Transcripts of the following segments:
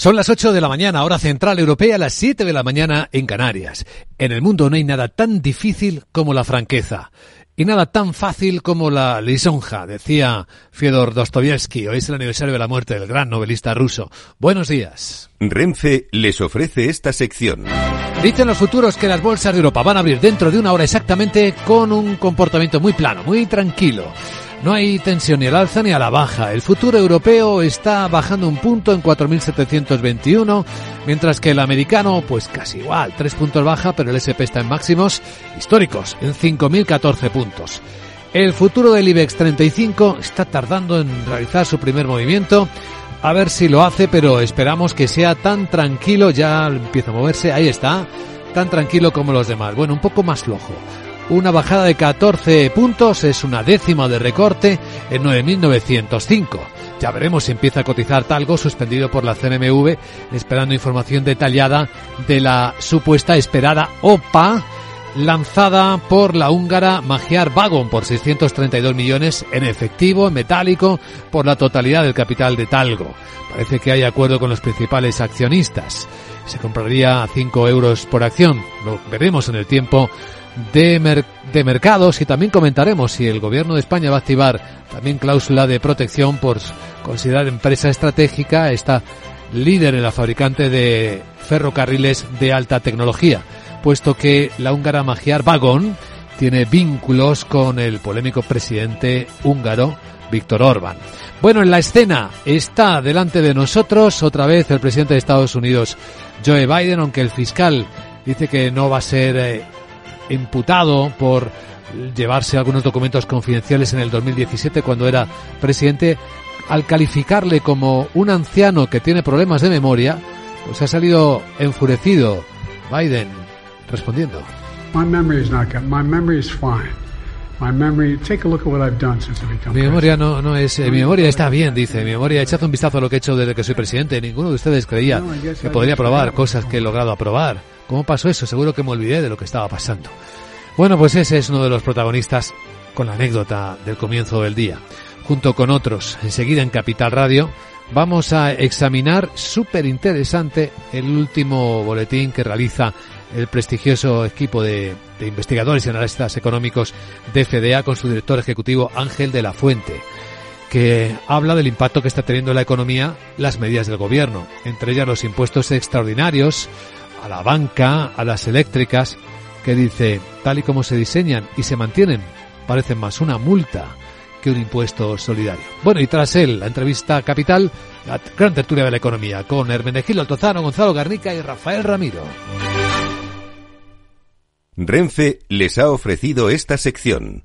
Son las 8 de la mañana, hora central europea, las 7 de la mañana en Canarias. En el mundo no hay nada tan difícil como la franqueza. Y nada tan fácil como la lisonja, decía Fyodor Dostoyevsky. Hoy es el aniversario de la muerte del gran novelista ruso. Buenos días. Renfe les ofrece esta sección. Dicen los futuros que las bolsas de Europa van a abrir dentro de una hora exactamente con un comportamiento muy plano, muy tranquilo. No hay tensión ni al alza ni a la baja. El futuro europeo está bajando un punto en 4.721, mientras que el americano, pues casi igual, tres puntos baja, pero el SP está en máximos históricos, en 5.014 puntos. El futuro del IBEX 35 está tardando en realizar su primer movimiento. A ver si lo hace, pero esperamos que sea tan tranquilo, ya empieza a moverse, ahí está, tan tranquilo como los demás. Bueno, un poco más flojo. Una bajada de 14 puntos es una décima de recorte en 9.905. Ya veremos si empieza a cotizar Talgo, suspendido por la CNMV, esperando información detallada de la supuesta esperada OPA lanzada por la húngara Magyar Vagon por 632 millones en efectivo, en metálico, por la totalidad del capital de Talgo. Parece que hay acuerdo con los principales accionistas. Se compraría a 5 euros por acción. Lo veremos en el tiempo de, de mercados y también comentaremos si el gobierno de España va a activar también cláusula de protección por considerar empresa estratégica esta líder en la fabricante de ferrocarriles de alta tecnología, puesto que la húngara Magyar Vagón tiene vínculos con el polémico presidente húngaro Víctor Orban. Bueno, en la escena está delante de nosotros otra vez el presidente de Estados Unidos, Joe Biden, aunque el fiscal dice que no va a ser eh, imputado por llevarse algunos documentos confidenciales en el 2017 cuando era presidente, al calificarle como un anciano que tiene problemas de memoria, pues ha salido enfurecido Biden respondiendo. Mi memoria no, no es, mi memoria está bien, dice. Mi memoria, echad un vistazo a lo que he hecho desde que soy presidente. Ninguno de ustedes creía que podría aprobar cosas que he logrado aprobar. ¿Cómo pasó eso? Seguro que me olvidé de lo que estaba pasando. Bueno, pues ese es uno de los protagonistas con la anécdota del comienzo del día. Junto con otros, enseguida en Capital Radio, vamos a examinar súper interesante el último boletín que realiza el prestigioso equipo de, investigadores y analistas económicos de FDA con su director ejecutivo Ángel de la Fuente, que habla del impacto que está teniendo en la economía las medidas del gobierno, entre ellas los impuestos extraordinarios a la banca, a las eléctricas, que dice, tal y como se diseñan y se mantienen, parecen más una multa que un impuesto solidario. Bueno, y tras él, la entrevista capital, la gran tertulia de la economía, con Hermenegildo Altozano, Gonzalo Garnica y Rafael Ramiro. Renfe les ha ofrecido esta sección.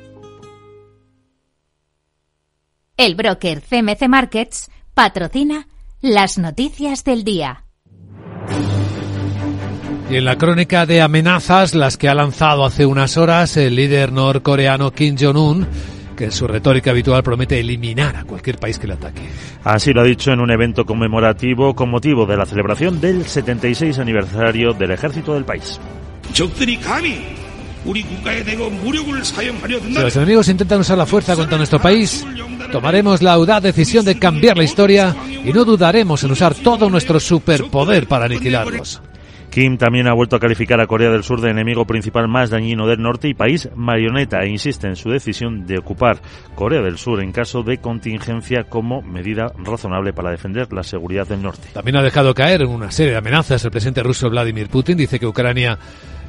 El broker CMC Markets patrocina las noticias del día. Y en la crónica de amenazas, las que ha lanzado hace unas horas el líder norcoreano Kim Jong-un, que en su retórica habitual promete eliminar a cualquier país que le ataque. Así lo ha dicho en un evento conmemorativo con motivo de la celebración del 76 aniversario del ejército del país. Si los enemigos intentan usar la fuerza contra nuestro país, tomaremos la audaz decisión de cambiar la historia y no dudaremos en usar todo nuestro superpoder para aniquilarlos. Kim también ha vuelto a calificar a Corea del Sur de enemigo principal más dañino del norte y país marioneta e insiste en su decisión de ocupar Corea del Sur en caso de contingencia como medida razonable para defender la seguridad del norte. También ha dejado caer en una serie de amenazas el presidente ruso Vladimir Putin. Dice que Ucrania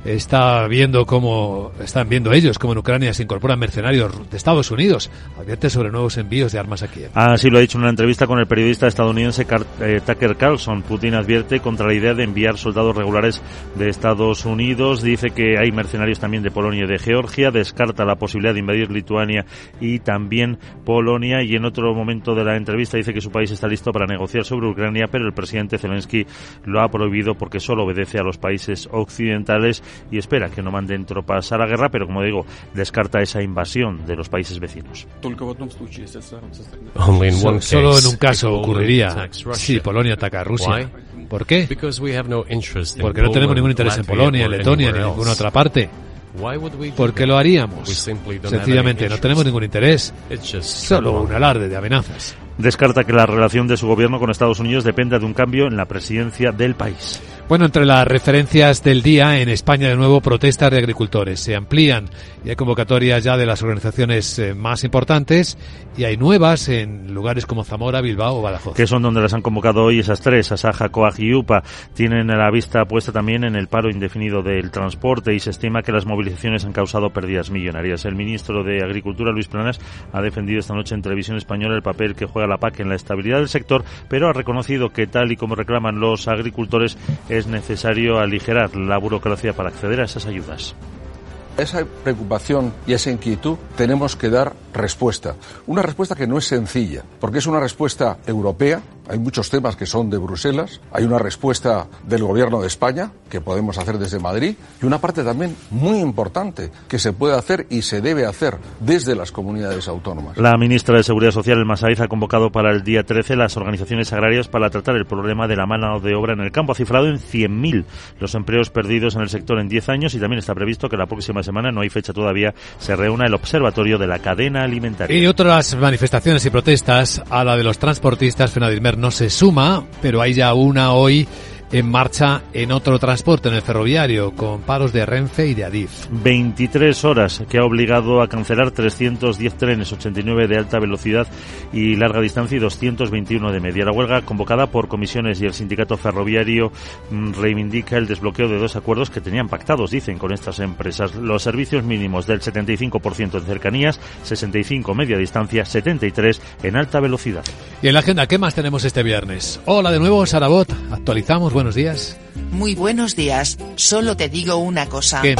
está viendo cómo están viendo ellos cómo en Ucrania se incorporan mercenarios de Estados Unidos. Advierte sobre nuevos envíos de armas a Kiev. Así lo ha dicho en una entrevista con el periodista estadounidense eh, Tucker Carlson. Putin advierte contra la idea de enviar soldados regulares de Estados Unidos. Dice que hay mercenarios también de Polonia y de Georgia. Descarta la posibilidad de invadir Lituania y también Polonia. Y en otro momento de la entrevista dice que su país está listo para negociar sobre Ucrania, pero el presidente Zelensky lo ha prohibido porque solo obedece a los países occidentales y espera que no manden tropas a la guerra, pero como digo, descarta esa invasión de los países vecinos. Solo en un caso ocurriría si Polonia ataca a Rusia. ¿Por qué? Porque no tenemos ningún interés en Polonia, en Letonia ni en ninguna otra parte. ¿Por qué lo haríamos? Sencillamente, no tenemos ningún interés. Solo un alarde de amenazas. Descarta que la relación de su gobierno con Estados Unidos dependa de un cambio en la presidencia del país. Bueno, entre las referencias del día, en España de nuevo protestas de agricultores. Se amplían y hay convocatorias ya de las organizaciones eh, más importantes y hay nuevas en lugares como Zamora, Bilbao o Badajoz. Que son donde las han convocado hoy esas tres, Asaja, Coag y UPA. Tienen la vista puesta también en el paro indefinido del transporte y se estima que las movilizaciones han causado pérdidas millonarias. El ministro de Agricultura, Luis Planas, ha defendido esta noche en televisión española el papel que juega la PAC en la estabilidad del sector, pero ha reconocido que tal y como reclaman los agricultores es necesario aligerar la burocracia para acceder a esas ayudas. esa preocupación y esa inquietud tenemos que dar respuesta. Una respuesta que no es sencilla, porque es una respuesta europea, hay muchos temas que son de Bruselas, hay una respuesta del Gobierno de España que podemos hacer desde Madrid y una parte también muy importante que se puede hacer y se debe hacer desde las comunidades autónomas. La ministra de Seguridad Social, El Masaiz, ha convocado para el día 13 las organizaciones agrarias para tratar el problema de la mano de obra en el campo. Ha cifrado en 100.000 los empleos perdidos en el sector en 10 años y también está previsto que la próxima semana, no hay fecha todavía, se reúna el observatorio de la cadena alimentaria. Y otras manifestaciones y protestas a la de los transportistas, no se suma, pero hay ya una hoy en marcha en otro transporte, en el ferroviario, con paros de Renfe y de Adif. 23 horas que ha obligado a cancelar 310 trenes, 89 de alta velocidad y larga distancia y 221 de media. La huelga convocada por comisiones y el sindicato ferroviario mm, reivindica el desbloqueo de dos acuerdos que tenían pactados, dicen, con estas empresas. Los servicios mínimos del 75% en cercanías, 65 media distancia, 73 en alta velocidad. Y en la agenda, ¿qué más tenemos este viernes? Hola de nuevo, Sarabot. Actualizamos buenos días. Muy buenos días, solo te digo una cosa. ¿Qué?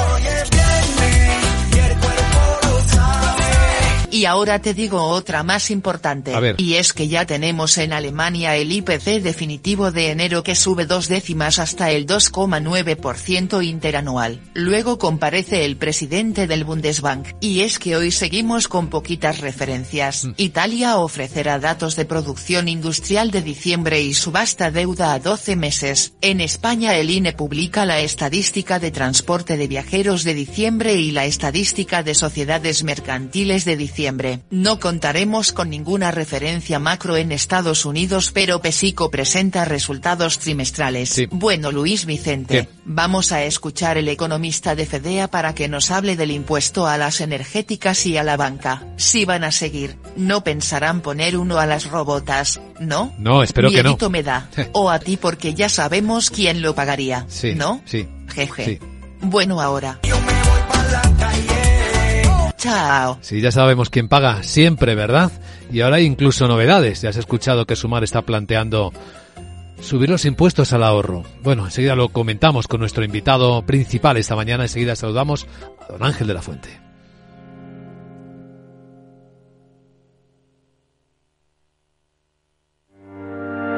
Y ahora te digo otra más importante. A ver. Y es que ya tenemos en Alemania el IPC definitivo de enero que sube dos décimas hasta el 2,9% interanual. Luego comparece el presidente del Bundesbank. Y es que hoy seguimos con poquitas referencias. Italia ofrecerá datos de producción industrial de diciembre y subasta deuda a 12 meses. En España el INE publica la estadística de transporte de viajeros de diciembre y la estadística de sociedades mercantiles de diciembre. No contaremos con ninguna referencia macro en Estados Unidos pero Pesico presenta resultados trimestrales. Sí. Bueno Luis Vicente, ¿Qué? vamos a escuchar el economista de Fedea para que nos hable del impuesto a las energéticas y a la banca. Si van a seguir, no pensarán poner uno a las robotas, ¿no? No, espero que no. Me da. O a ti porque ya sabemos quién lo pagaría, Sí, ¿no? sí, Jeje. sí. Bueno ahora. Chao. Sí, ya sabemos quién paga siempre, ¿verdad? Y ahora hay incluso novedades. Ya has escuchado que Sumar está planteando subir los impuestos al ahorro. Bueno, enseguida lo comentamos con nuestro invitado principal esta mañana. Enseguida saludamos a don Ángel de la Fuente.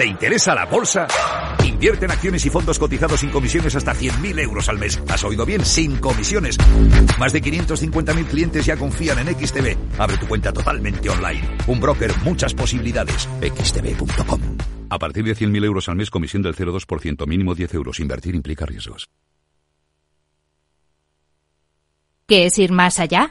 ¿Te interesa la bolsa? Invierte en acciones y fondos cotizados sin comisiones hasta 100.000 euros al mes. ¿Has oído bien? Sin comisiones. Más de 550.000 clientes ya confían en XTB. Abre tu cuenta totalmente online. Un broker, muchas posibilidades. xtb.com. A partir de 100.000 euros al mes, comisión del 0,2%, mínimo 10 euros. Invertir implica riesgos. ¿Qué es ir más allá?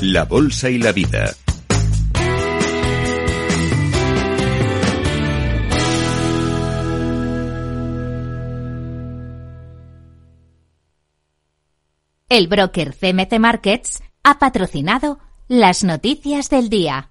la Bolsa y la Vida. El broker CMC Markets ha patrocinado las noticias del día.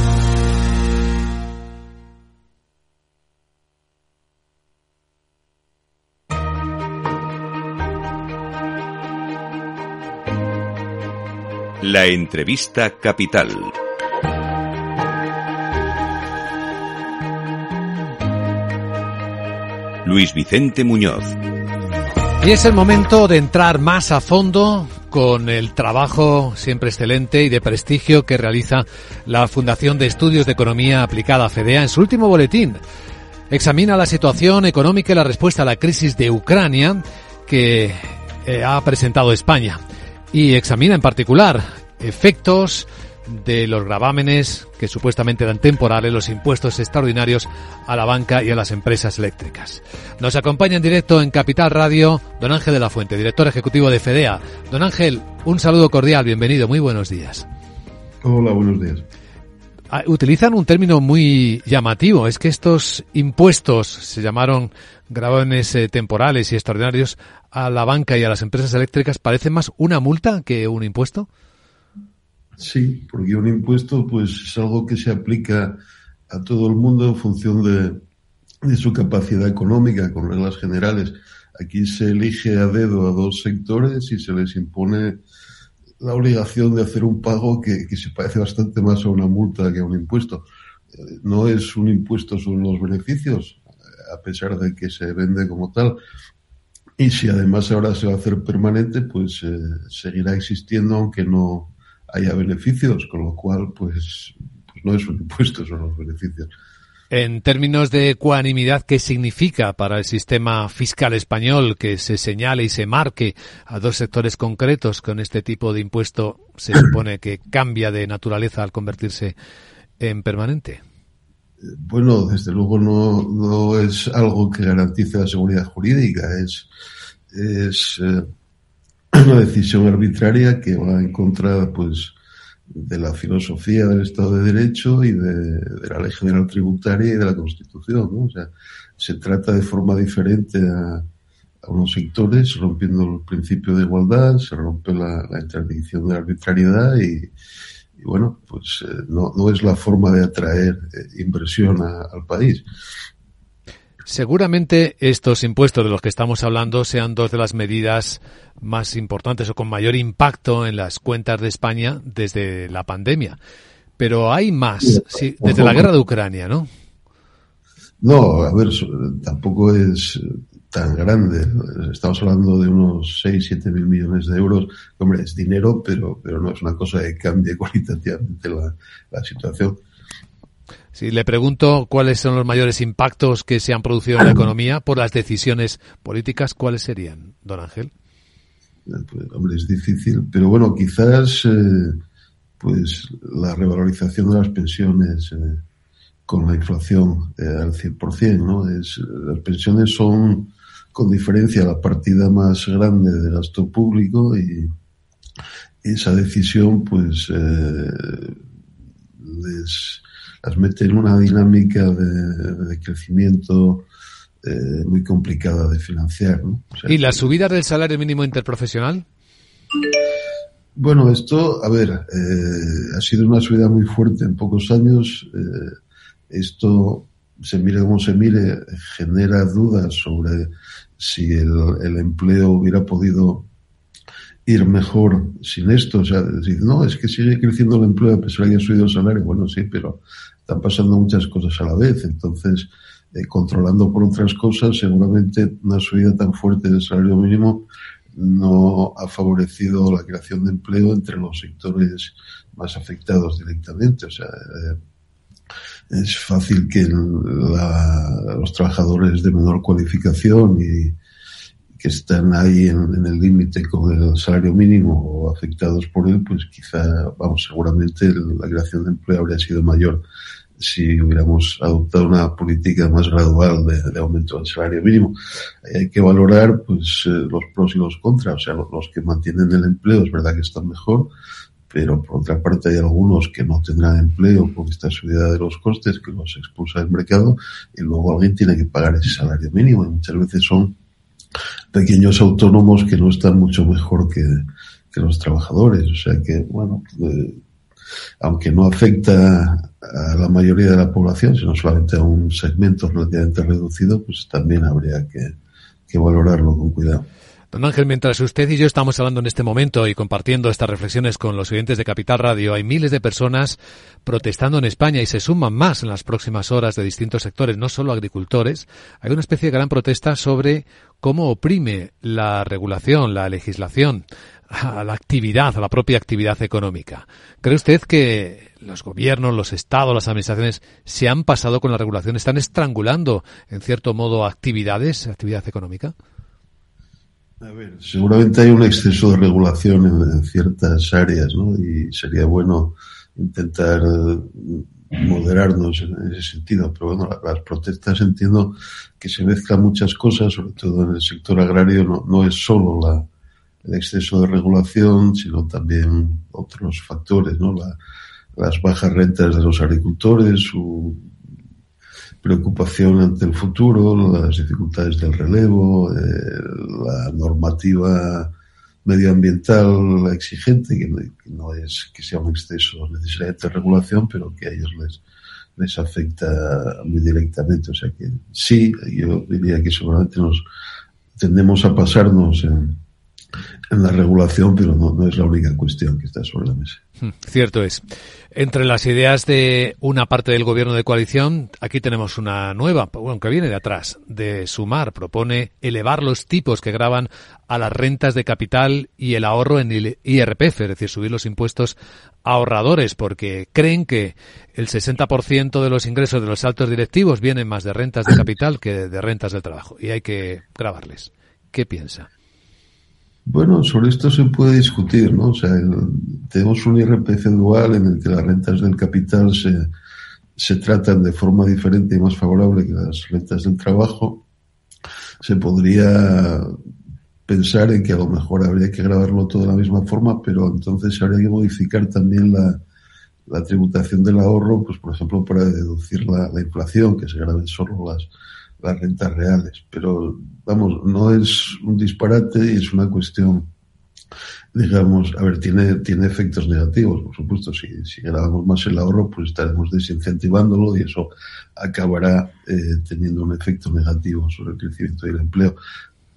La entrevista capital. Luis Vicente Muñoz. Y es el momento de entrar más a fondo con el trabajo siempre excelente y de prestigio que realiza la Fundación de Estudios de Economía Aplicada FEDEA en su último boletín. Examina la situación económica y la respuesta a la crisis de Ucrania que eh, ha presentado España y examina en particular efectos de los gravámenes que supuestamente dan temporales los impuestos extraordinarios a la banca y a las empresas eléctricas. Nos acompaña en directo en Capital Radio don Ángel de la Fuente, director ejecutivo de FEDEA. Don Ángel, un saludo cordial, bienvenido, muy buenos días. Hola, buenos días. Ah, utilizan un término muy llamativo, es que estos impuestos se llamaron gravámenes eh, temporales y extraordinarios a la banca y a las empresas eléctricas parecen más una multa que un impuesto. Sí, porque un impuesto pues es algo que se aplica a todo el mundo en función de, su capacidad económica, con reglas generales. Aquí se elige a dedo a dos sectores y se les impone la obligación de hacer un pago que, se parece bastante más a una multa que a un impuesto. Eh, no es un impuesto sobre los beneficios, a pesar de que se vende como tal. Y si además ahora se va a hacer permanente, pues eh, seguirá existiendo aunque no, haya beneficios, con lo cual, pues, pues no es un impuesto, son los beneficios. En términos de ecuanimidad, ¿qué significa para el sistema fiscal español que se señale y se marque a dos sectores concretos con este tipo de impuesto? Se supone que cambia de naturaleza al convertirse en permanente. Bueno, desde luego no, es algo que garantice la seguridad jurídica, es, es eh, una decisión arbitraria que va en contra pues de la filosofía del Estado de Derecho y de, la Ley General Tributaria y de la Constitución. ¿no? O sea, se trata de forma diferente a, unos sectores, rompiendo el principio de igualdad, se rompe la, interdicción de la arbitrariedad y, bueno, pues eh, no, no, es la forma de atraer eh, inversión al país. Seguramente estos impuestos de los que estamos hablando sean dos de las medidas más importantes o con mayor impacto en las cuentas de España desde la pandemia. Pero hay más, desde la guerra de Ucrania, ¿no? No, a ver, tampoco es tan grande. Estamos hablando de unos 6, 7 mil millones de euros. Hombre, es dinero, pero, pero no es una cosa que cambie cualitativamente la, la situación. Si le pregunto cuáles son los mayores impactos que se han producido en la economía por las decisiones políticas, ¿cuáles serían, don Ángel? Pues, hombre, es difícil, pero bueno, quizás eh, pues la revalorización de las pensiones eh, con la inflación eh, al 100%, ¿no? Es, las pensiones son con diferencia la partida más grande de gasto público y esa decisión pues eh, les, las mete en una dinámica de, crecimiento eh, muy complicada de financiar. ¿no? ¿Y la subida del salario mínimo interprofesional? Bueno, esto, a ver, eh, ha sido una subida muy fuerte en pocos años. Eh, esto, se mire como se mire, genera dudas sobre si el, empleo hubiera podido ir mejor sin esto. O sea, decir, no, es que sigue creciendo el empleo a pesar de que haya subido el salario. Bueno, sí, pero están pasando muchas cosas a la vez. Entonces, eh, controlando por otras cosas, seguramente una subida tan fuerte del salario mínimo no ha favorecido la creación de empleo entre los sectores más afectados directamente. O sea, eh, es fácil que los trabajadores de menor cualificación y que están ahí en, el límite con el salario mínimo o afectados por él, pues quizá, vamos, seguramente la creación de empleo habría sido mayor si hubiéramos adoptado una política más gradual de, aumento del salario mínimo. Hay que valorar pues eh, los pros y los contras, o sea, los, que mantienen el empleo es verdad que están mejor, pero por otra parte hay algunos que no tendrán empleo por esta subida de los costes que los expulsa del mercado y luego alguien tiene que pagar ese salario mínimo y muchas veces son pequeños autónomos que no están mucho mejor que, los trabajadores. O sea que, bueno, eh, aunque no afecta a la mayoría de la población, sino solamente a un segmento relativamente reducido, pues también habría que valorarlo con cuidado. Don Ángel, mientras usted y yo estamos hablando en este momento y compartiendo estas reflexiones con los oyentes de Capital Radio, hay miles de personas protestando en España y se suman más en las próximas horas de distintos sectores, no solo agricultores. Hay una especie de gran protesta sobre cómo oprime la regulación, la legislación a la actividad, a la propia actividad económica. ¿Cree usted que los gobiernos, los estados, las administraciones se han pasado con la regulación, están estrangulando, en cierto modo, actividades, actividad económica? A ver, seguramente hay un exceso de regulación en, ciertas áreas, ¿no? Y sería bueno intentar moderarnos en ese sentido. Pero bueno, las protestas entiendo que se mezclan muchas cosas, sobre todo en el sector agrario, no, no es solo la, el exceso de regulación, sino también otros factores, ¿no? La, las bajas rentas de los agricultores, su preocupación ante el futuro, las dificultades del relevo, eh, la normativa medioambiental exigente, que no, es que sea un exceso necesariamente de regulación, pero que a ellos les, les afecta muy directamente. O sea que sí, yo diría que seguramente nos tendemos a pasarnos en, en la regulación, pero no, es la única cuestión que está sobre la mesa. Hmm, cierto es. Entre las ideas de una parte del gobierno de coalición, aquí tenemos una nueva, bueno, que viene de atrás, de Sumar. Propone elevar los tipos que graban a las rentas de capital y el ahorro en el IRPF, es decir, subir los impuestos ahorradores, porque creen que el 60% de los ingresos de los altos directivos vienen más de rentas de capital que de rentas del trabajo, y hay que grabarles. ¿Qué piensa? Bueno, sobre esto se puede discutir, ¿no? O sea, tenemos un IRPF dual en el que las rentas del capital se, se tratan de forma diferente y más favorable que las rentas del trabajo. Se podría pensar en que a lo mejor habría que grabarlo todo de la misma forma, pero entonces habría que modificar también la, la tributación del ahorro, pues por ejemplo para deducir la, la inflación, que se graben solo las, las rentas reales. Pero, vamos, no es un disparate y es una cuestión, digamos, a ver, tiene, tiene efectos negativos, por supuesto. Si, si grabamos más el ahorro, pues estaremos desincentivándolo y eso acabará eh, teniendo un efecto negativo sobre el crecimiento del empleo.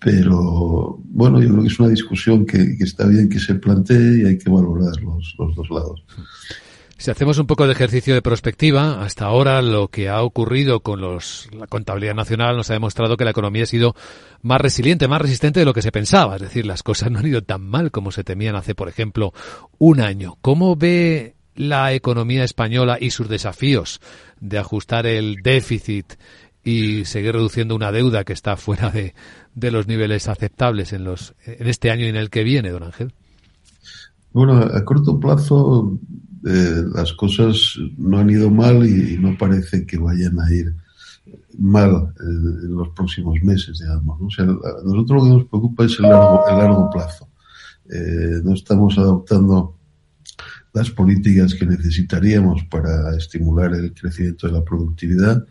Pero, bueno, yo creo que es una discusión que, está bien que se plantee y hay que valorar los, los dos lados. Si hacemos un poco de ejercicio de prospectiva, hasta ahora lo que ha ocurrido con los, la contabilidad nacional nos ha demostrado que la economía ha sido más resiliente, más resistente de lo que se pensaba. Es decir, las cosas no han ido tan mal como se temían hace, por ejemplo, un año. ¿Cómo ve la economía española y sus desafíos de ajustar el déficit y seguir reduciendo una deuda que está fuera de, de los niveles aceptables en, los, en este año y en el que viene, don Ángel? Bueno, a corto plazo eh, las cosas no han ido mal y, no parece que vayan a ir mal eh, en los próximos meses, digamos. ¿no? O sea, a nosotros lo que nos preocupa es el largo, el largo plazo. Eh, no estamos adoptando las políticas que necesitaríamos para estimular el crecimiento de la productividad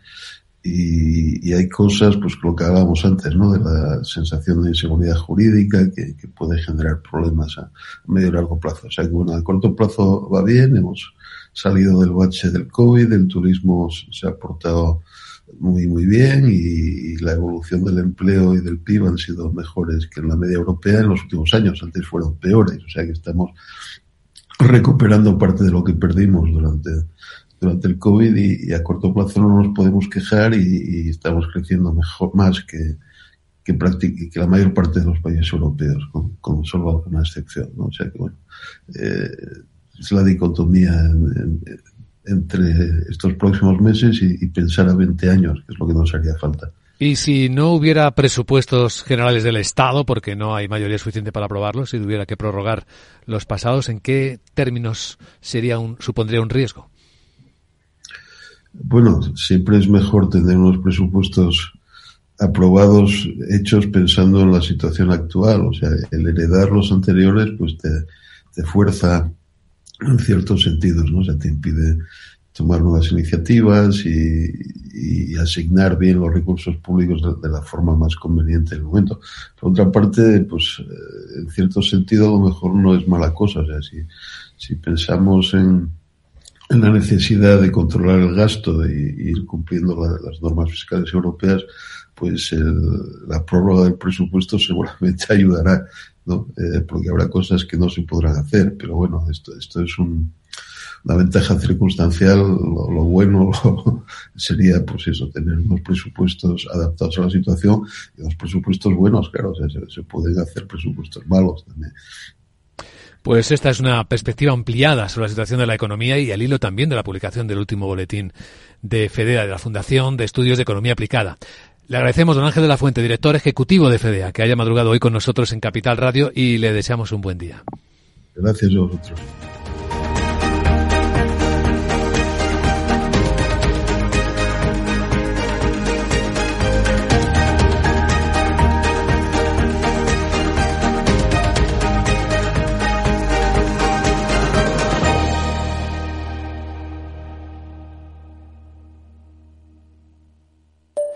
y, hay cosas, pues lo que hablábamos antes, ¿no? De la sensación de inseguridad jurídica que, puede generar problemas a medio y largo plazo. O sea que bueno, a corto plazo va bien, hemos salido del bache del COVID, el turismo se ha portado muy, muy bien y, la evolución del empleo y del PIB han sido mejores que en la media europea en los últimos años. Antes fueron peores. O sea que estamos recuperando parte de lo que perdimos durante durante el COVID y, a corto plazo no nos podemos quejar y, estamos creciendo mejor, más que, que, que la mayor parte de los países europeos, con, solo alguna excepción. O sea que, bueno, eh, es la dicotomía entre estos próximos meses y, pensar a 20 años, que es lo que nos haría falta. Y si no hubiera presupuestos generales del Estado, porque no hay mayoría suficiente para aprobarlos, si tuviera que prorrogar los pasados, ¿en qué términos sería un, supondría un riesgo? Bueno, siempre es mejor tener unos presupuestos aprobados, hechos pensando en la situación actual. O sea, el heredar los anteriores, pues te, te fuerza en ciertos sentidos, ¿no? O sea, te impide tomar nuevas iniciativas y, y asignar bien los recursos públicos de, la forma más conveniente en el momento. Por otra parte, pues eh, en cierto sentido a lo mejor no es mala cosa. O sea, si, si pensamos en, en la necesidad de controlar el gasto, de ir cumpliendo las normas fiscales europeas, pues la prórroga del presupuesto seguramente ayudará, ¿no? Eh, porque habrá cosas que no se podrán hacer, pero bueno, esto, esto es un, una ventaja circunstancial, lo, bueno sería, pues eso, tener unos presupuestos adaptados a la situación y unos presupuestos buenos, claro, o sea, se, se pueden hacer presupuestos malos también. Pues esta es una perspectiva ampliada sobre la situación de la economía y al hilo también de la publicación del último boletín de FEDEA, de la Fundación de Estudios de Economía Aplicada. Le agradecemos, don Ángel de la Fuente, director ejecutivo de FEDEA, que haya madrugado hoy con nosotros en Capital Radio y le deseamos un buen día. Gracias a vosotros.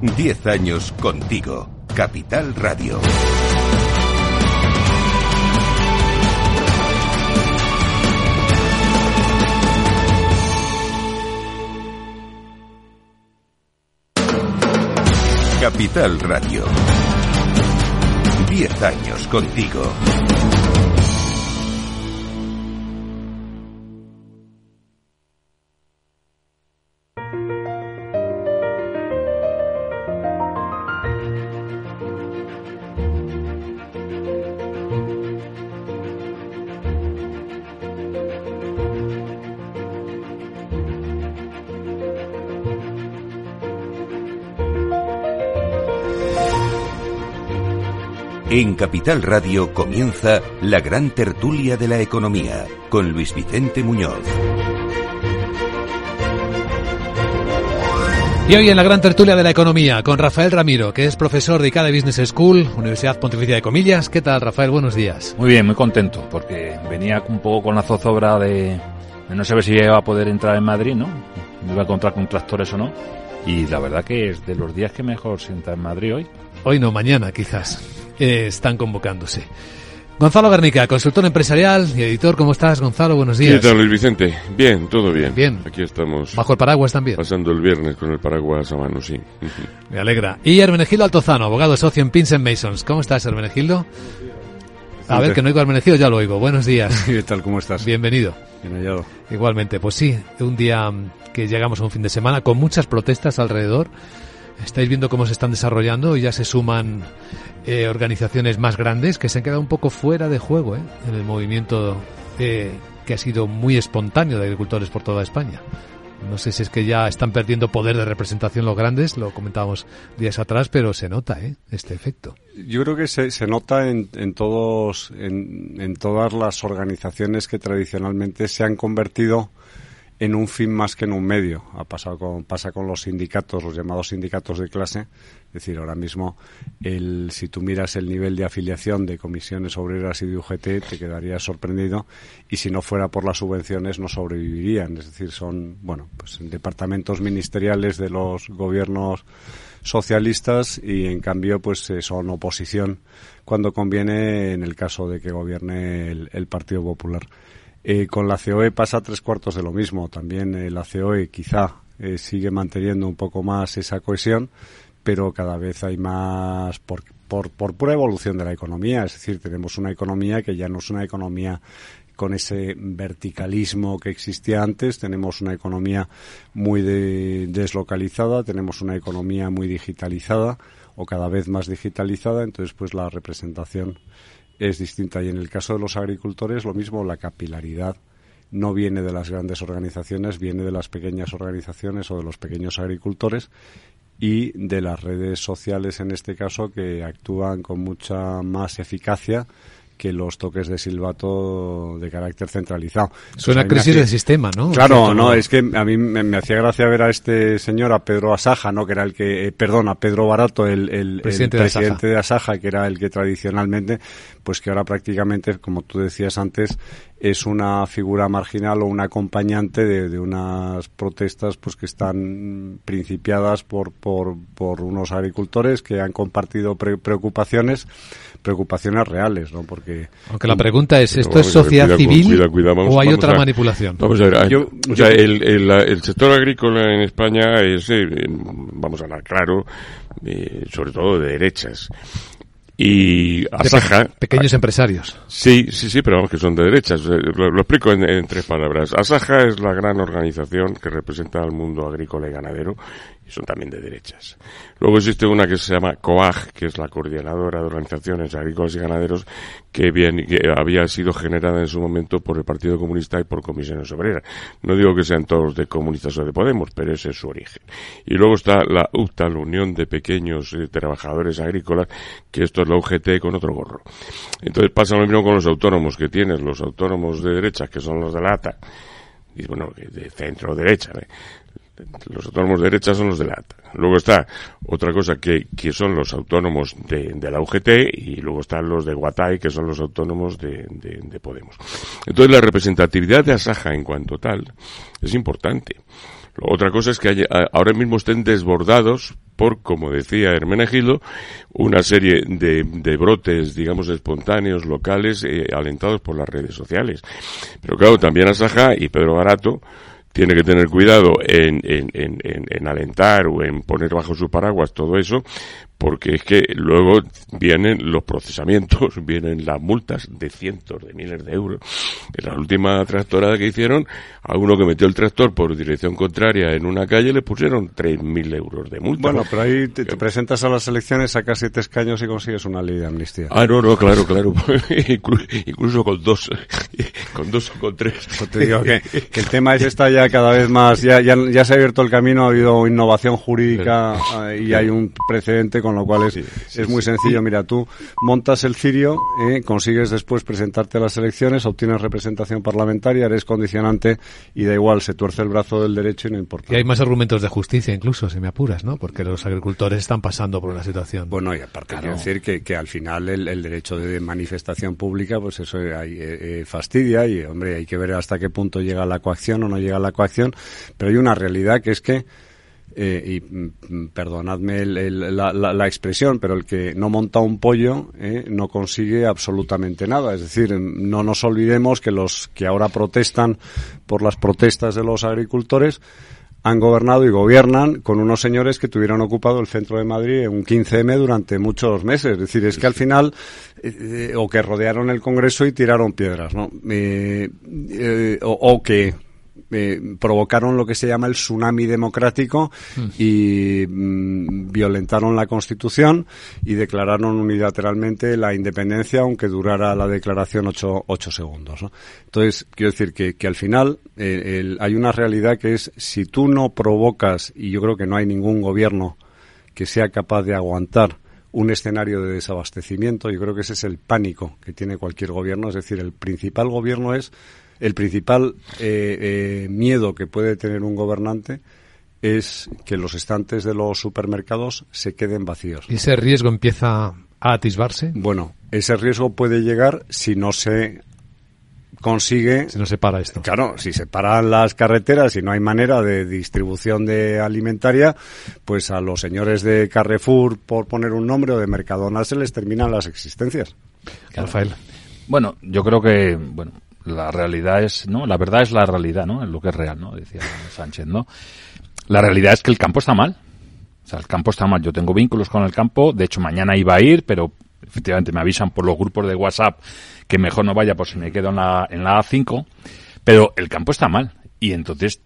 10 años contigo. Capital Radio. Capital Radio. 10 años contigo. En Capital Radio comienza la gran tertulia de la economía con Luis Vicente Muñoz. Y hoy en la gran tertulia de la economía con Rafael Ramiro, que es profesor de ICADE Business School, Universidad Pontificia de Comillas. ¿Qué tal, Rafael? Buenos días. Muy bien, muy contento, porque venía un poco con la zozobra de, de no saber si iba a poder entrar en Madrid, ¿no? Me iba a encontrar con tractores o no. Y la verdad que es de los días que mejor sienta en Madrid hoy. Hoy no, mañana quizás. Eh, están convocándose. Gonzalo Garnica, consultor empresarial y editor, ¿cómo estás, Gonzalo? Buenos días. ¿Qué tal, Luis Vicente? Bien, todo bien. Bien. Aquí estamos. Bajo el paraguas también. Pasando el viernes con el paraguas a mano, sí. Me alegra. Y Hermenegildo Altozano, abogado socio en Pins Masons. ¿Cómo estás, Hermenegildo? A ver, que no oigo a Hermenegildo, ya lo oigo. Buenos días. ¿Qué tal? ¿Cómo estás? Bienvenido. Bien hallado. Igualmente, pues sí, un día que llegamos a un fin de semana con muchas protestas alrededor. Estáis viendo cómo se están desarrollando y ya se suman eh, organizaciones más grandes que se han quedado un poco fuera de juego ¿eh? en el movimiento eh, que ha sido muy espontáneo de agricultores por toda España. No sé si es que ya están perdiendo poder de representación los grandes, lo comentábamos días atrás, pero se nota ¿eh? este efecto. Yo creo que se, se nota en, en todos, en, en todas las organizaciones que tradicionalmente se han convertido en un fin más que en un medio. Ha pasado con, pasa con los sindicatos, los llamados sindicatos de clase. Es decir, ahora mismo, el, si tú miras el nivel de afiliación de comisiones obreras y de UGT, te quedarías sorprendido. Y si no fuera por las subvenciones, no sobrevivirían. Es decir, son, bueno, pues departamentos ministeriales de los gobiernos socialistas y en cambio pues eh, son oposición cuando conviene en el caso de que gobierne el, el Partido Popular. Eh, con la COE pasa tres cuartos de lo mismo. También eh, la COE quizá eh, sigue manteniendo un poco más esa cohesión, pero cada vez hay más por, por, por pura evolución de la economía. Es decir, tenemos una economía que ya no es una economía con ese verticalismo que existía antes, tenemos una economía muy de, deslocalizada, tenemos una economía muy digitalizada o cada vez más digitalizada, entonces pues la representación es distinta. Y en el caso de los agricultores, lo mismo, la capilaridad no viene de las grandes organizaciones, viene de las pequeñas organizaciones o de los pequeños agricultores y de las redes sociales en este caso que actúan con mucha más eficacia que los toques de silbato de carácter centralizado. Suena Pues crisis hacía- de sistema, ¿no? Claro, no, es que a mí me, me hacía gracia ver a este señor, a Pedro Asaja, ¿no? Que era el que, eh, perdón, a Pedro Barato, el, el- el Presidente de Asaja. presidente de Asaja, que era el que tradicionalmente, pues que ahora prácticamente, como tú decías antes, es una figura marginal o un acompañante de, de unas protestas pues que están principiadas por, por, por unos agricultores que han compartido pre- preocupaciones, preocupaciones reales, ¿no? Porque Aunque la pregunta es, ¿esto es sociedad civil vamos- o hay otra a- manipulación? Vamos a ver, hay- Yo- o sea, yo- el, el- la- el sector agrícola en España es, eh, vamos a hablar claro, eh, sobre todo de derechas. Y Asaja... pe- pequeños empresarios. Sí, sí, sí, pero vamos que son de derechas. Eh, Lo, lo explico en, en tres palabras. Asaja es la gran organización que representa al mundo agrícola y ganadero y son también de derechas. Luego existe una que se llama COAG, que es la coordinadora de organizaciones agrícolas y ganaderos, que, había sido generada en su momento por el Partido Comunista y por comisiones obreras. No digo que sean todos de comunistas o de Podemos, pero ese es su origen. Y luego está la UTA, la Unión de Pequeños eh, Trabajadores Agrícolas, que esto es la UGT con otro gorro. Entonces pasa lo mismo con los autónomos que tienes, los autónomos de derecha, que son los de la ATA, y bueno, de centro derecha, ¿eh? Los autónomos de derecha son los de la ATA. Luego está otra cosa que, que son los autónomos de, de la UGT y luego están los de Guatay, que son los autónomos de, de- de Podemos. Entonces la representatividad de Asaja en cuanto tal es importante. Otra cosa es que ahora mismo estén desbordados por, como decía Hermenegildo, una serie de, de brotes, digamos, espontáneos, locales, eh, alentados por las redes sociales. Pero claro, también Asaja y Pedro Barato tiene que tener cuidado en, en, en, en, alentar o en poner bajo su paraguas todo eso, porque es que luego vienen los procesamientos, vienen las multas de cientos de miles de euros. En la última tractorada que hicieron, a uno que metió el tractor por dirección contraria en una calle le pusieron 3.000 euros de multa. Bueno, pero ahí te, presentas a las elecciones, sacas siete escaños y consigues una ley de amnistía. Ah, no, no, claro, claro. Incluso con dos, con dos o con tres. Pues te digo que, el tema es está ya cada vez más, ya, ya, ya se ha abierto el camino, ha habido innovación jurídica eh, y hay un precedente con lo cual es, es muy sencillo. Mira, tú montas el cirio, eh, consigues después presentarte a las elecciones, obtienes representación parlamentaria, eres condicionante y da igual, se tuerce el brazo del derecho y no importa. Y hay más argumentos de justicia incluso, si me apuras, ¿no? Porque los agricultores están pasando por una situación. Bueno, y aparte quiero decir que, que al final el, derecho de manifestación pública, pues eso hay, eh, eh, fastidia y, hombre, hay que ver hasta qué punto llega la coacción o no llega la coacción, pero hay una realidad que es que eh, y mm, perdonadme la, expresión, pero el que no monta un pollo eh, no consigue absolutamente nada. Es decir, no nos olvidemos que los que ahora protestan por las protestas de los agricultores han gobernado y gobiernan con unos señores que tuvieron ocupado el centro de Madrid en un 15M durante muchos meses. Es decir, es que al final, eh, o que rodearon el Congreso y tiraron piedras, ¿no? o, que eh, provocaron lo que se llama el tsunami democrático mm. y mm, violentaron la Constitución y declararon unilateralmente la independencia, aunque durara la declaración ocho, ocho segundos. Entonces, quiero decir que, que al final eh, hay una realidad que es si tú no provocas, y yo creo que no hay ningún gobierno que sea capaz de aguantar un escenario de desabastecimiento. Yo creo que ese es el pánico que tiene cualquier gobierno. Es decir, el principal gobierno es el principal eh, eh, miedo que puede tener un gobernante es que los estantes de los supermercados se queden vacíos. ¿Y ese riesgo empieza a atisbarse? Bueno, ese riesgo puede llegar si no se consigue. Si no se para esto. Claro, si se paran las carreteras y no hay manera de distribución de alimentaria, pues a los señores de Carrefour, por poner un nombre, o de Mercadona se les terminan las existencias. Rafael. Bueno, yo creo que, bueno, la realidad es, ¿no? La verdad es la realidad, ¿no? Lo que es real, ¿no? Decía Sánchez, ¿no? La realidad es que el campo está mal. O sea, el campo está mal. Yo tengo vínculos con el campo. De hecho, mañana iba a ir, pero efectivamente me avisan por los grupos de WhatsApp que mejor no vaya por si me quedo en la, en la A5. Pero el campo está mal. Y entonces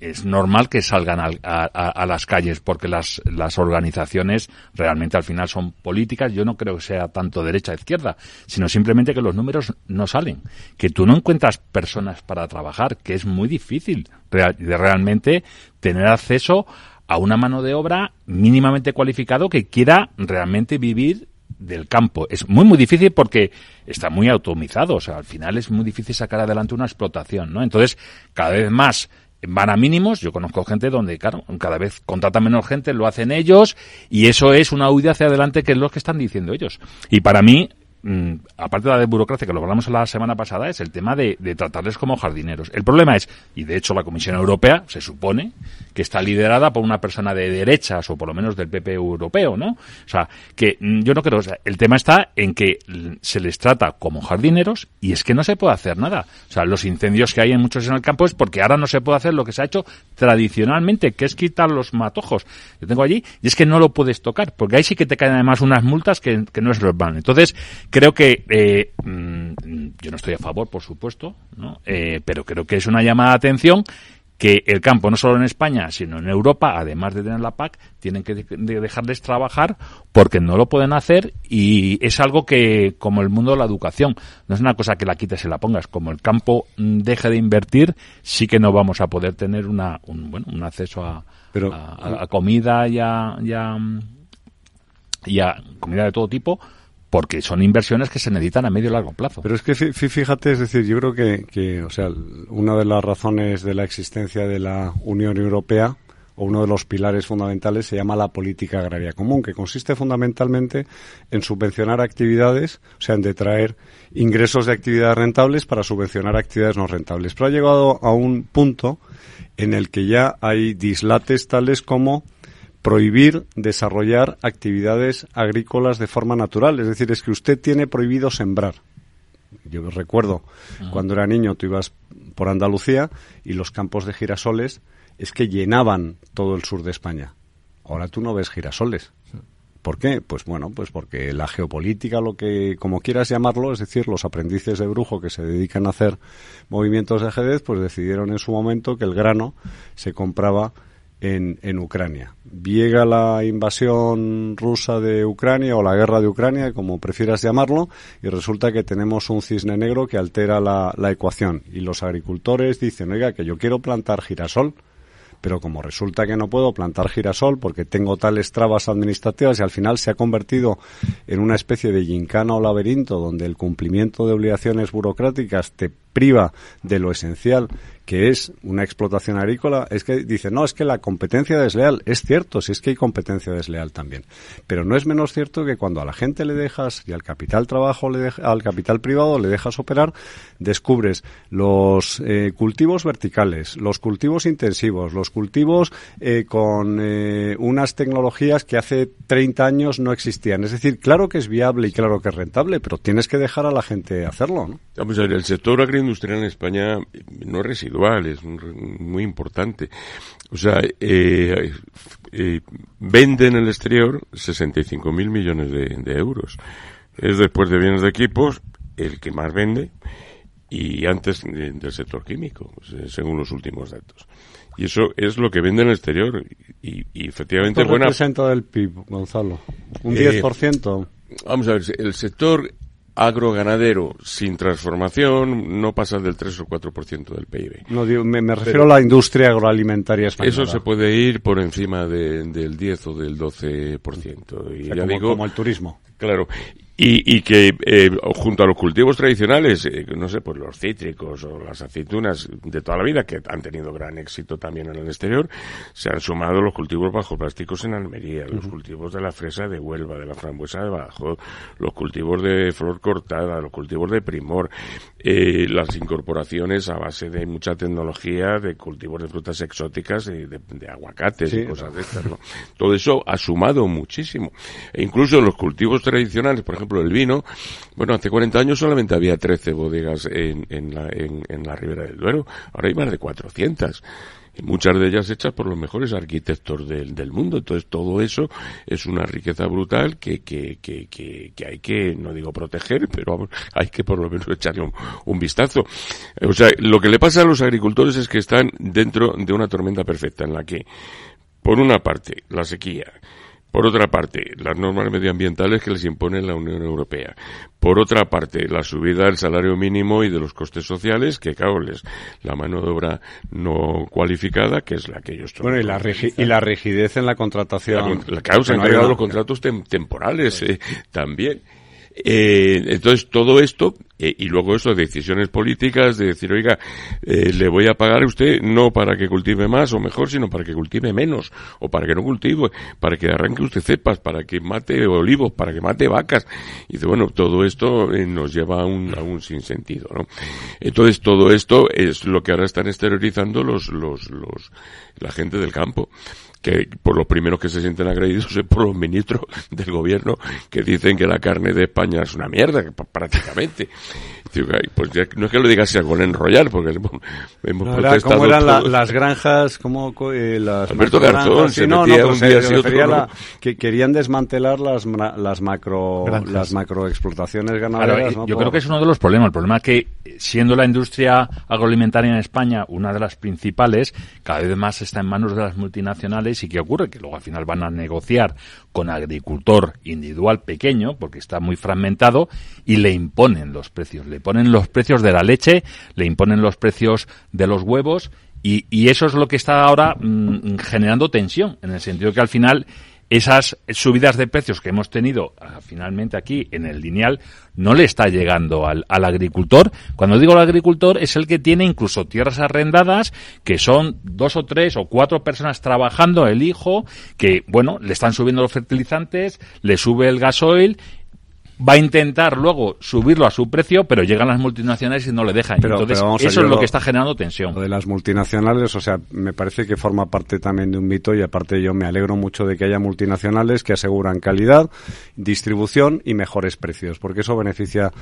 es normal que salgan a, las calles porque las, las organizaciones realmente al final son políticas. Yo no creo que sea tanto derecha o izquierda, sino simplemente que los números no salen, que tú no encuentras personas para trabajar, que es muy difícil de realmente tener acceso a una mano de obra mínimamente cualificado que quiera realmente vivir del campo. Es muy, muy difícil porque está muy automizado. O sea, al final es muy difícil sacar adelante una explotación, ¿no? Entonces, cada vez más van a mínimos. Yo conozco gente donde, claro, cada vez contratan menos gente, lo hacen ellos, y eso es una huida hacia adelante que es lo que están diciendo ellos. Y para mí, Mm, aparte de la burocracia, que lo hablamos la semana pasada, es el tema de, tratarles como jardineros. El problema es, y de hecho la Comisión Europea se supone que está liderada por una persona de derechas, o por lo menos del PP europeo, ¿no? O sea, que mm, yo no creo, el tema está en que se les trata como jardineros y es que no se puede hacer nada. O sea, los incendios que hay en muchos en el campo es porque ahora no se puede hacer lo que se ha hecho tradicionalmente, que es quitar los matojos. Yo tengo allí y es que no lo puedes tocar, porque ahí sí que te caen además unas multas que, que no es normal. Entonces, creo que eh, mm, yo no estoy a favor, por supuesto, ¿no? Eh, pero creo que es una llamada de atención que el campo, no solo en España, sino en Europa, además de tener la PAC, tienen que dejarles trabajar porque no lo pueden hacer y es algo que, como el mundo de la educación, no es una cosa que la quites y la pongas. Como el campo mm, deje de invertir, sí que no vamos a poder tener una, un, bueno, un acceso a, a, comida y a, y a comida de todo tipo porque son inversiones que se necesitan a medio y largo plazo. Pero es que fíjate, es decir, yo creo que, que, o sea, una de las razones de la existencia de la Unión Europea o uno de los pilares fundamentales se llama la política agraria común, que consiste fundamentalmente en subvencionar actividades, o sea, en detraer ingresos de actividades rentables para subvencionar actividades no rentables. Pero ha llegado a un punto en el que ya hay dislates tales como prohibir desarrollar actividades agrícolas de forma natural. Es decir, es que usted tiene prohibido sembrar. Yo recuerdo cuando era niño, tú ibas por Andalucía y los campos de girasoles es que llenaban todo el sur de España. Ahora tú no ves girasoles. ¿Por qué? Pues bueno, pues porque la geopolítica, lo que, como quieras llamarlo, es decir, los aprendices de brujo que se dedican a hacer movimientos de ajedrez, pues decidieron en su momento que el grano se compraba en, Ucrania. Llega la invasión rusa de Ucrania o la guerra de Ucrania, como prefieras llamarlo, y resulta que tenemos un cisne negro que altera la, la ecuación. Y los agricultores dicen, oiga, que yo quiero plantar girasol pero como resulta que no puedo plantar girasol porque tengo tales trabas administrativas y al final se ha convertido en una especie de gincana o laberinto donde el cumplimiento de obligaciones burocráticas te priva de lo esencial que es una explotación agrícola, es que dice, no, es que la competencia desleal, es cierto, si es que hay competencia desleal también, pero no es menos cierto que cuando a la gente le dejas y al capital trabajo, le al capital privado le dejas operar, descubres los eh, cultivos verticales, los cultivos intensivos, los cultivos eh, con eh, unas tecnologías que hace 30 años no existían. Es decir, claro que es viable y claro que es rentable, pero tienes que dejar a la gente hacerlo, ¿no? Ver, el sector agroindustrial en España no reside es muy importante. O sea, eh, eh, vende en el exterior 65 mil millones de, euros. Es después de bienes de equipos el que más vende y antes del sector químico, según los últimos datos. Y eso es lo que vende en el exterior. Y, efectivamente, ¿Cuánto buena. representa del PIB, Gonzalo? ¿Un 10%? Eh, vamos a ver, el sector agroganadero sin transformación no pasa del 3 o 4% del PIB. No, me, refiero a la industria agroalimentaria española. Eso se puede ir por encima del 10 o del 12%. Y ya digo, como el turismo. Claro. Y, y que eh, junto a los cultivos tradicionales, eh, no sé, pues los cítricos o las aceitunas de toda la vida, que han tenido gran éxito también en el exterior, se han sumado los cultivos bajo plásticos en Almería, los cultivos de la fresa de Huelva, de la frambuesa de Bajo, los cultivos de flor cortada, los cultivos de primor, eh, las incorporaciones a base de mucha tecnología, de cultivos de frutas exóticas, de, de, aguacates y cosas de estas, ¿no? Todo eso ha sumado muchísimo. E incluso los cultivos tradicionales, por ejemplo, ejemplo, el vino, bueno, hace 40 años solamente había 13 bodegas en, en, la, en, la Ribera del Duero, ahora hay más de 400 y muchas de ellas hechas por los mejores arquitectos del, del mundo. Entonces, todo eso es una riqueza brutal que, que, que, que, hay que, no digo proteger, pero hay que por lo menos echarle un, un, vistazo. O sea, lo que le pasa a los agricultores es que están dentro de una tormenta perfecta en la que, por una parte, la sequía, por otra parte, las normas medioambientales que les impone la Unión Europea. Por otra parte, la subida del salario mínimo y de los costes sociales, que claro, la mano de obra no cualificada, que es la que ellos Bueno, y la, y la rigidez en la contratación. La, causa, han los contratos temporales eh, también. Eh, entonces, todo esto, eh, y luego eso, decisiones políticas de decir, oiga, eh, le voy a pagar a usted no para que cultive más o mejor, sino para que cultive menos, o para que no cultive, para que arranque usted cepas, para que mate olivos, para que mate vacas. Y dice, bueno, todo esto eh, nos lleva a un, a un sinsentido, ¿no? Entonces, todo esto es lo que ahora están exteriorizando los, los, los, la gente del campo que por los primeros que se sienten agredidos es por los ministros del gobierno que dicen que la carne de España es una mierda, prácticamente. Pues no es que lo digas con enrollar, porque hemos, hemos no, protestado ¿Cómo eran las granjas? como eh, las Alberto Garzón se no, metía un día así otro la, que querían desmantelar las, las macro las macroexplotaciones ganaderas. yo creo que es uno de los problemas. El problema es que siendo la industria agroalimentaria en España una de las principales, cada vez más está en manos de las multinacionales y qué ocurre que luego al final van a negociar con agricultor individual pequeño porque está muy fragmentado y le imponen los precios, le ponen los precios de la leche, le imponen los precios de los huevos y, y eso es lo que está ahora mm, generando tensión, en el sentido que al final esas subidas de precios que hemos tenido ah, finalmente aquí en el lineal no le está llegando al, al, agricultor. Cuando digo el agricultor es el que tiene incluso tierras arrendadas, que son dos o tres o cuatro personas trabajando, el hijo, que bueno, le están subiendo los fertilizantes, le sube el gasoil va a intentar luego subirlo a su precio, pero llegan las multinacionales y no le dejan. Pero, Entonces, pero ver, eso es lo lo- que está generando tensión. Lo de las multinacionales, o sea, me parece que forma parte también de un mito y aparte yo me alegro mucho de que haya multinacionales que aseguran calidad, distribución y mejores precios, porque eso beneficia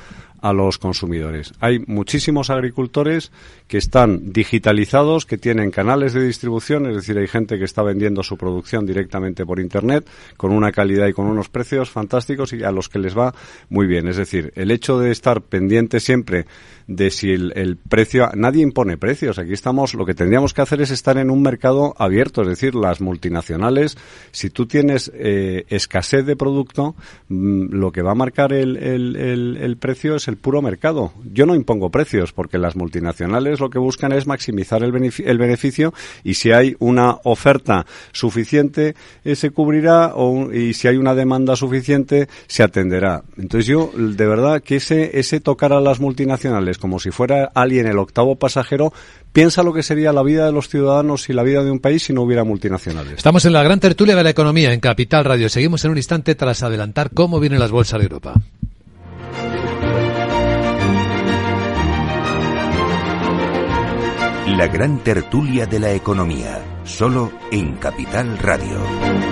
a los consumidores. Hay muchísimos agricultores que están digitalizados, que tienen canales de distribución, es decir, hay gente que está vendiendo su producción directamente por Internet con una calidad y con unos precios fantásticos y a los que les va muy bien. Es decir, el hecho de estar pendiente siempre de si el, precio, nadie impone precios. Aquí estamos, lo que tendríamos que hacer es estar en un mercado abierto, es decir, las multinacionales, si tú tienes eh, escasez de producto, mm, lo que va a marcar el, el- precio es el puro mercado. Yo no impongo precios porque las multinacionales lo que buscan es maximizar el, benefi- el beneficio y si hay una oferta suficiente eh, se cubrirá y si hay una demanda suficiente se atenderá. Entonces yo de verdad que ese ese tocar a las multinacionales como si fuera alguien el octavo pasajero piensa lo que sería la vida de los ciudadanos y la vida de un país si no hubiera multinacionales. Estamos en la gran tertulia de la economía en Capital Radio. Seguimos en un instante tras adelantar cómo vienen las bolsas de Europa. La gran tertulia de la economía, solo en Capital Radio.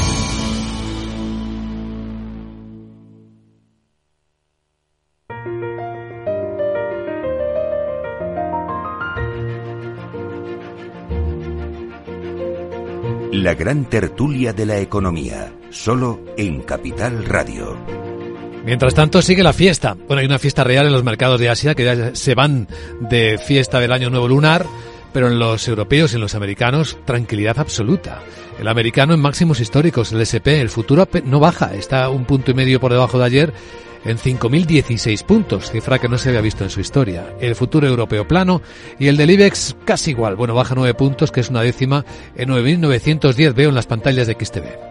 La gran tertulia de la economía, solo en Capital Radio. Mientras tanto sigue la fiesta. Bueno, hay una fiesta real en los mercados de Asia que ya se van de fiesta del año nuevo lunar, pero en los europeos y en los americanos tranquilidad absoluta. El americano en máximos históricos, el SP, el futuro no baja, está un punto y medio por debajo de ayer en 5.016 puntos, cifra que no se había visto en su historia. El futuro europeo plano y el del IBEX casi igual, bueno, baja 9 puntos, que es una décima en 9.910, veo en las pantallas de XTV.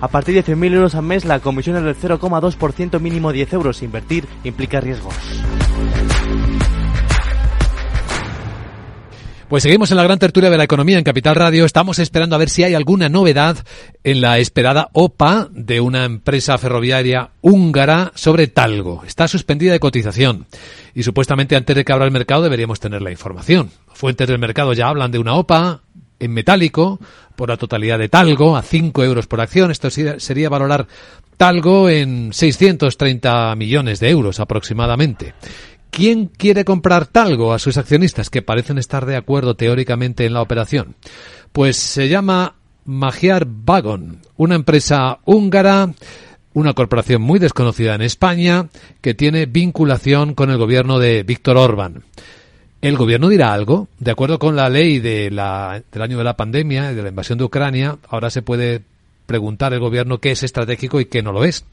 A partir de 100.000 euros al mes, la comisión es del 0,2% mínimo 10 euros. Invertir implica riesgos. Pues seguimos en la gran tertulia de la economía en Capital Radio. Estamos esperando a ver si hay alguna novedad en la esperada OPA de una empresa ferroviaria húngara sobre Talgo. Está suspendida de cotización y supuestamente antes de que abra el mercado deberíamos tener la información. Fuentes del mercado ya hablan de una OPA en metálico por la totalidad de Talgo a 5 euros por acción. Esto sería, valorar Talgo en 630 millones de euros aproximadamente. ¿Quién quiere comprar Talgo a sus accionistas que parecen estar de acuerdo teóricamente en la operación? Pues se llama Magyar Vagon, una empresa húngara, una corporación muy desconocida en España, que tiene vinculación con el gobierno de Víctor Orbán. El gobierno dirá algo. De acuerdo con la ley de la, del año de la pandemia de la invasión de Ucrania, ahora se puede preguntar el gobierno qué es estratégico y qué no lo es.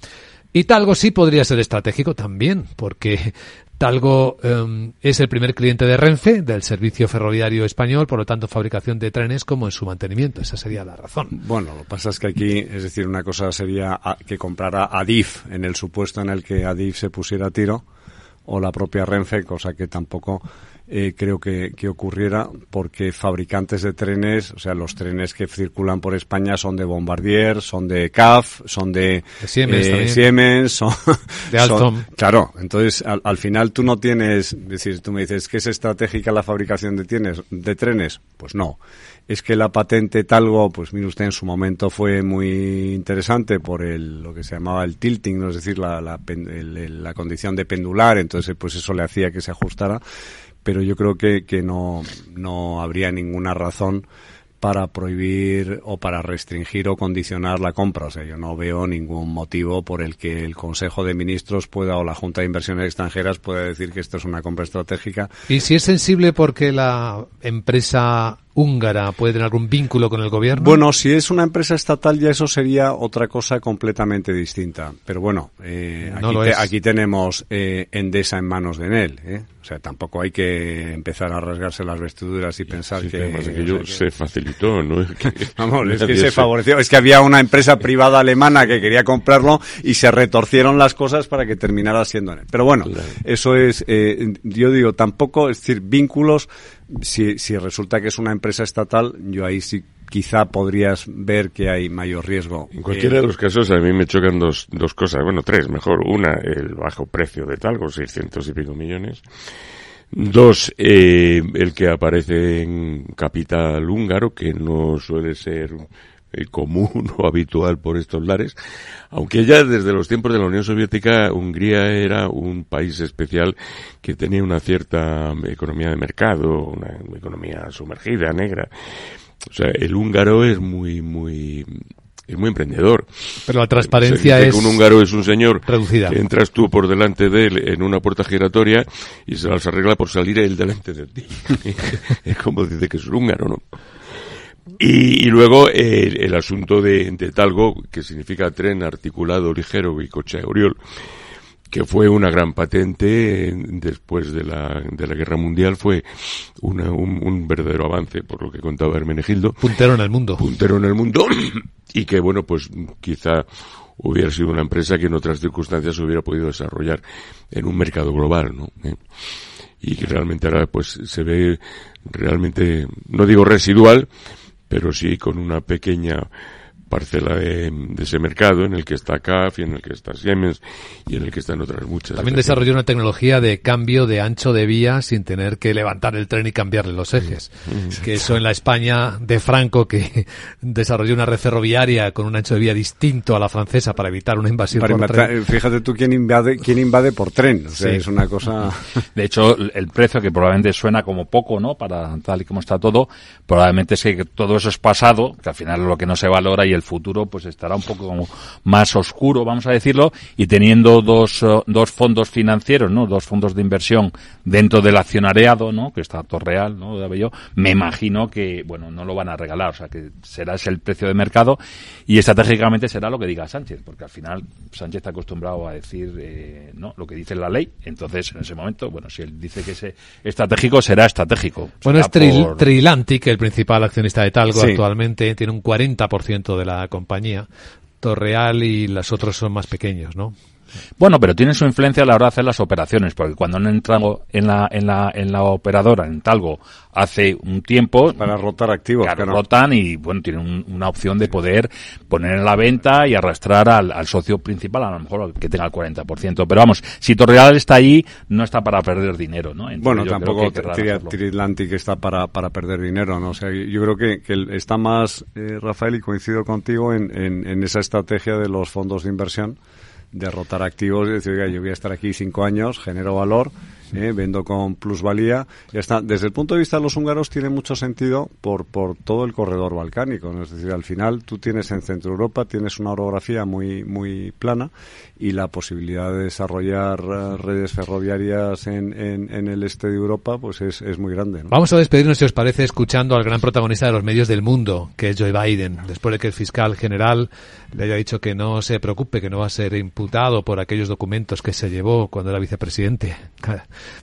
Y Talgo sí podría ser estratégico también, porque Talgo eh, es el primer cliente de Renfe, del servicio ferroviario español, por lo tanto fabricación de trenes como en su mantenimiento. Esa sería la razón. Bueno, lo que pasa es que aquí, es decir, una cosa sería a- que comprara Adif en el supuesto en el que Adif se pusiera a tiro o la propia Renfe, cosa que tampoco eh, creo que, que, ocurriera porque fabricantes de trenes, o sea, los trenes que circulan por España son de Bombardier, son de CAF, son de, Siemens, eh, Siemens son de Alstom. Claro, entonces al, al, final tú no tienes, es decir, tú me dices que es estratégica la fabricación de, tienes, de trenes, pues no es que la patente Talgo, pues mire usted, en su momento fue muy interesante por el, lo que se llamaba el tilting, ¿no? es decir, la, la, el, la condición de pendular, entonces pues eso le hacía que se ajustara, pero yo creo que, que no, no habría ninguna razón para prohibir o para restringir o condicionar la compra. O sea, yo no veo ningún motivo por el que el Consejo de Ministros pueda o la Junta de Inversiones Extranjeras pueda decir que esto es una compra estratégica. ¿Y si es sensible porque la empresa húngara puede tener algún vínculo con el gobierno? Bueno, si es una empresa estatal ya eso sería otra cosa completamente distinta. Pero bueno, eh, No aquí, lo te- es. aquí tenemos eh, Endesa en manos de Enel. ¿eh? O sea, tampoco hay que empezar a rasgarse las vestiduras y pensar Sí, que... además o aquello sea, que- se facilitó, ¿no? Es que Vamos, es que se favoreció. Es que había una empresa privada alemana que quería comprarlo y se retorcieron las cosas para que terminara siendo en él. Pero bueno, eso es, eh, yo digo, tampoco, es decir, vínculos, si, si resulta que es una empresa estatal, yo ahí sí quizá podrías ver que hay mayor riesgo. En cualquiera Eh, de los casos a mí me chocan dos, dos cosas, bueno, tres, mejor. Una, el bajo precio de Talgo, 600 y pico millones. Dos, eh, el que aparece en capital húngaro, que no suele ser eh, común o habitual por estos lares, aunque ya desde los tiempos de la Unión Soviética Hungría era un país especial que tenía una cierta economía de mercado, una economía sumergida, negra. O sea, el húngaro es muy, muy, es muy emprendedor. Pero la transparencia Se dice es que un húngaro es un señor reducida. que entras tú por delante de él en una puerta giratoria y se las arregla por salir él delante de ti. es como dice que es un húngaro, ¿no? Y, y luego el, el asunto de, de Talgo, que significa tren articulado ligero y coche Oriol, que fue una gran patente eh, después de la, de la guerra mundial, fue una- un, un verdadero avance, por lo que contaba Hermenegildo. Puntero en el mundo. Puntero en el mundo, y que bueno, pues quizá hubiera sido una empresa que en otras circunstancias se hubiera podido desarrollar en un mercado global, ¿no? Eh, Y que realmente ahora pues se ve realmente, no digo residual, pero sí con una pequeña parcela de, de ese mercado en el que está CAF y en el que está Siemens y en el que están otras muchas. También desarrolló una tecnología de cambio de ancho de vía sin tener que levantar el tren y cambiarle los ejes. Mm. Que eso en la España de Franco, que desarrolló una red ferroviaria con un ancho de vía distinto a la francesa para evitar una invasión para por tren. fíjate tú quién invade, quién invade por tren. O sea, Sí. es una cosa... De hecho, el precio que probablemente suena como poco, ¿no? Para tal y como está todo, probablemente es que todo eso es pasado, que al final es lo que no se valora y el futuro pues estará un poco como más oscuro, vamos a decirlo, y teniendo dos, eh, dos fondos financieros, ¿no? Dos fondos de inversión dentro del accionariado, ¿no? Que está Torreal, ¿no? Me imagino que, bueno, no lo van a regalar, o sea, que será ese el precio de mercado y estratégicamente será lo que diga Sánchez, porque al final Sánchez está acostumbrado a decir, eh, ¿no? Lo que dice la ley, entonces en ese momento, bueno, si él dice que es estratégico, será estratégico. Bueno, Será es Tril- por- Trilantic, el principal accionista de Talgo Sí. actualmente, tiene un 40% de la compañía. Torreal y los otros son más pequeños, ¿no? Bueno, pero tiene su influencia a la hora de hacer las operaciones, porque cuando han entrado en la, en la, en la operadora, en Talgo, hace un tiempo... Para rotar activos, claro, claro. rotan y, bueno, tienen un- una opción de poder poner en la venta y arrastrar al, al socio principal, a lo mejor que tenga el 40%. Pero vamos, si Torreal está ahí, no está para perder dinero, ¿no? Entonces Bueno, tampoco. Triatlantic está para, para perder dinero, ¿no? O sea, yo creo que, que está más, eh, Rafael, y coincido contigo en, en, en esa estrategia de los fondos de inversión, de rotar activos y decir, oiga, yo voy a estar aquí cinco años, genero valor, eh, vendo con plusvalía, ya está. Desde el punto de vista de los húngaros tiene mucho sentido por, por todo el corredor balcánico, ¿no? Es decir, al final tú tienes en Centro Europa, tienes una orografía muy, muy plana y la posibilidad de desarrollar eh, redes ferroviarias en, en, en el este de Europa pues es, es muy grande. ¿no? Vamos a despedirnos, si os parece, escuchando al gran protagonista de los medios del mundo, que es Joe Biden, después de que el fiscal general le haya dicho que no se preocupe, que no va a ser imputado por aquellos documentos que se llevó cuando era vicepresidente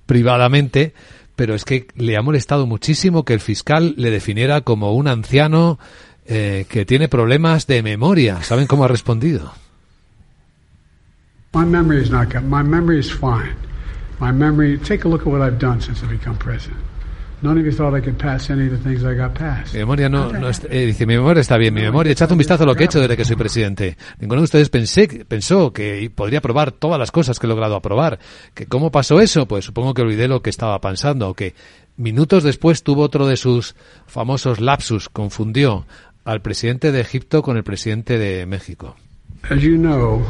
privadamente, pero es que le ha molestado muchísimo que el fiscal le definiera como un anciano eh, que tiene problemas de memoria. ¿Saben cómo ha respondido? My memory is not good. My memory is fine. My memory, take a look at what I've done since I become president. Mi memoria no, no est- eh, dice, mi memoria está bien, mi memoria, echad un vistazo a lo que he hecho desde que soy presidente. Ninguno de ustedes pensé, pensó que podría aprobar todas las cosas que he logrado aprobar. ¿Que ¿Cómo pasó eso? Pues supongo que olvidé lo que estaba pensando, o que minutos después tuvo otro de sus famosos lapsus, confundió al presidente de Egipto con el presidente de México. As you know,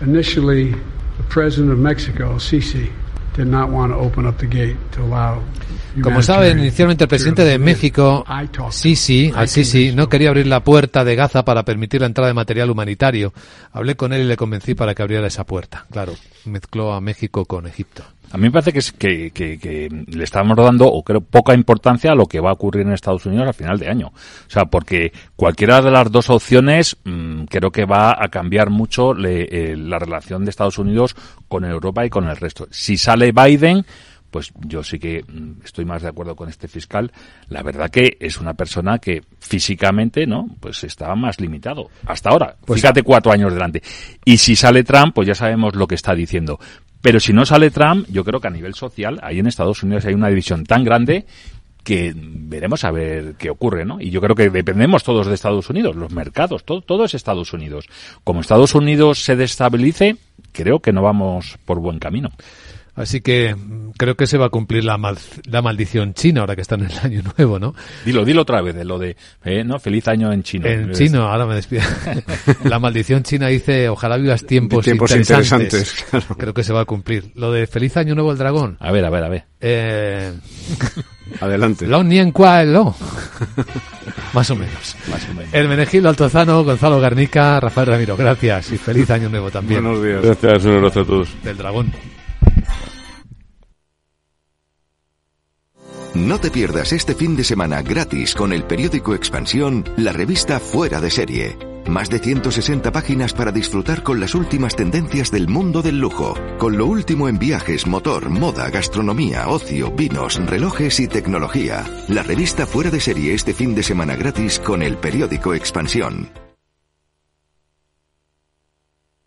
initially, the president of Mexico, Sisi, did not want to open up the gate to allow Como saben, inicialmente el presidente de México, Sisi, al Sisi, no quería abrir la puerta de Gaza para permitir la entrada de material humanitario. Hablé con él y le convencí para que abriera esa puerta. Claro, mezcló a México con Egipto. A mí me parece que, es, que, que, que le estamos dando, o creo, poca importancia a lo que va a ocurrir en Estados Unidos a final de año. O sea, porque cualquiera de las dos opciones mmm, creo que va a cambiar mucho le, eh, la relación de Estados Unidos con Europa y con el resto. Si sale Biden, pues yo sí que mm, estoy más de acuerdo con este fiscal. La verdad que es una persona que físicamente, ¿no? Pues estaba más limitado hasta ahora. Pues Fíjate cuatro años delante. Y si sale Trump, pues ya sabemos lo que está diciendo. Pero si no sale Trump, yo creo que a nivel social, ahí en Estados Unidos hay una división tan grande que veremos a ver qué ocurre, ¿no? Y yo creo que dependemos todos de Estados Unidos, los mercados, todo, todo es Estados Unidos. Como Estados Unidos se destabilice, creo que no vamos por buen camino. Así que creo que se va a cumplir la, mal, la maldición china ahora que está en el año nuevo, ¿no? Dilo, dilo otra vez, de lo de, eh, ¿no? Feliz año en chino. En chino, ahora me despido. la maldición china dice, ojalá vivas tiempos, tiempos interesantes. interesantes claro. Creo que se va a cumplir. Lo de feliz año nuevo el dragón. A ver, a ver, a ver. Eh... Adelante. Lo nien lo. Más o menos. Más o menos. Hermenegildo Altozano, Gonzalo Garnica, Rafael Ramiro. Gracias y feliz año nuevo también. Buenos días. Gracias, un abrazo a todos. Del dragón. No te pierdas este fin de semana gratis con el periódico Expansión, la revista Fuera de Serie. Más de 160 páginas para disfrutar con las últimas tendencias del mundo del lujo, con lo último en viajes, motor, moda, gastronomía, ocio, vinos, relojes y tecnología. La revista Fuera de Serie este fin de semana gratis con el periódico Expansión.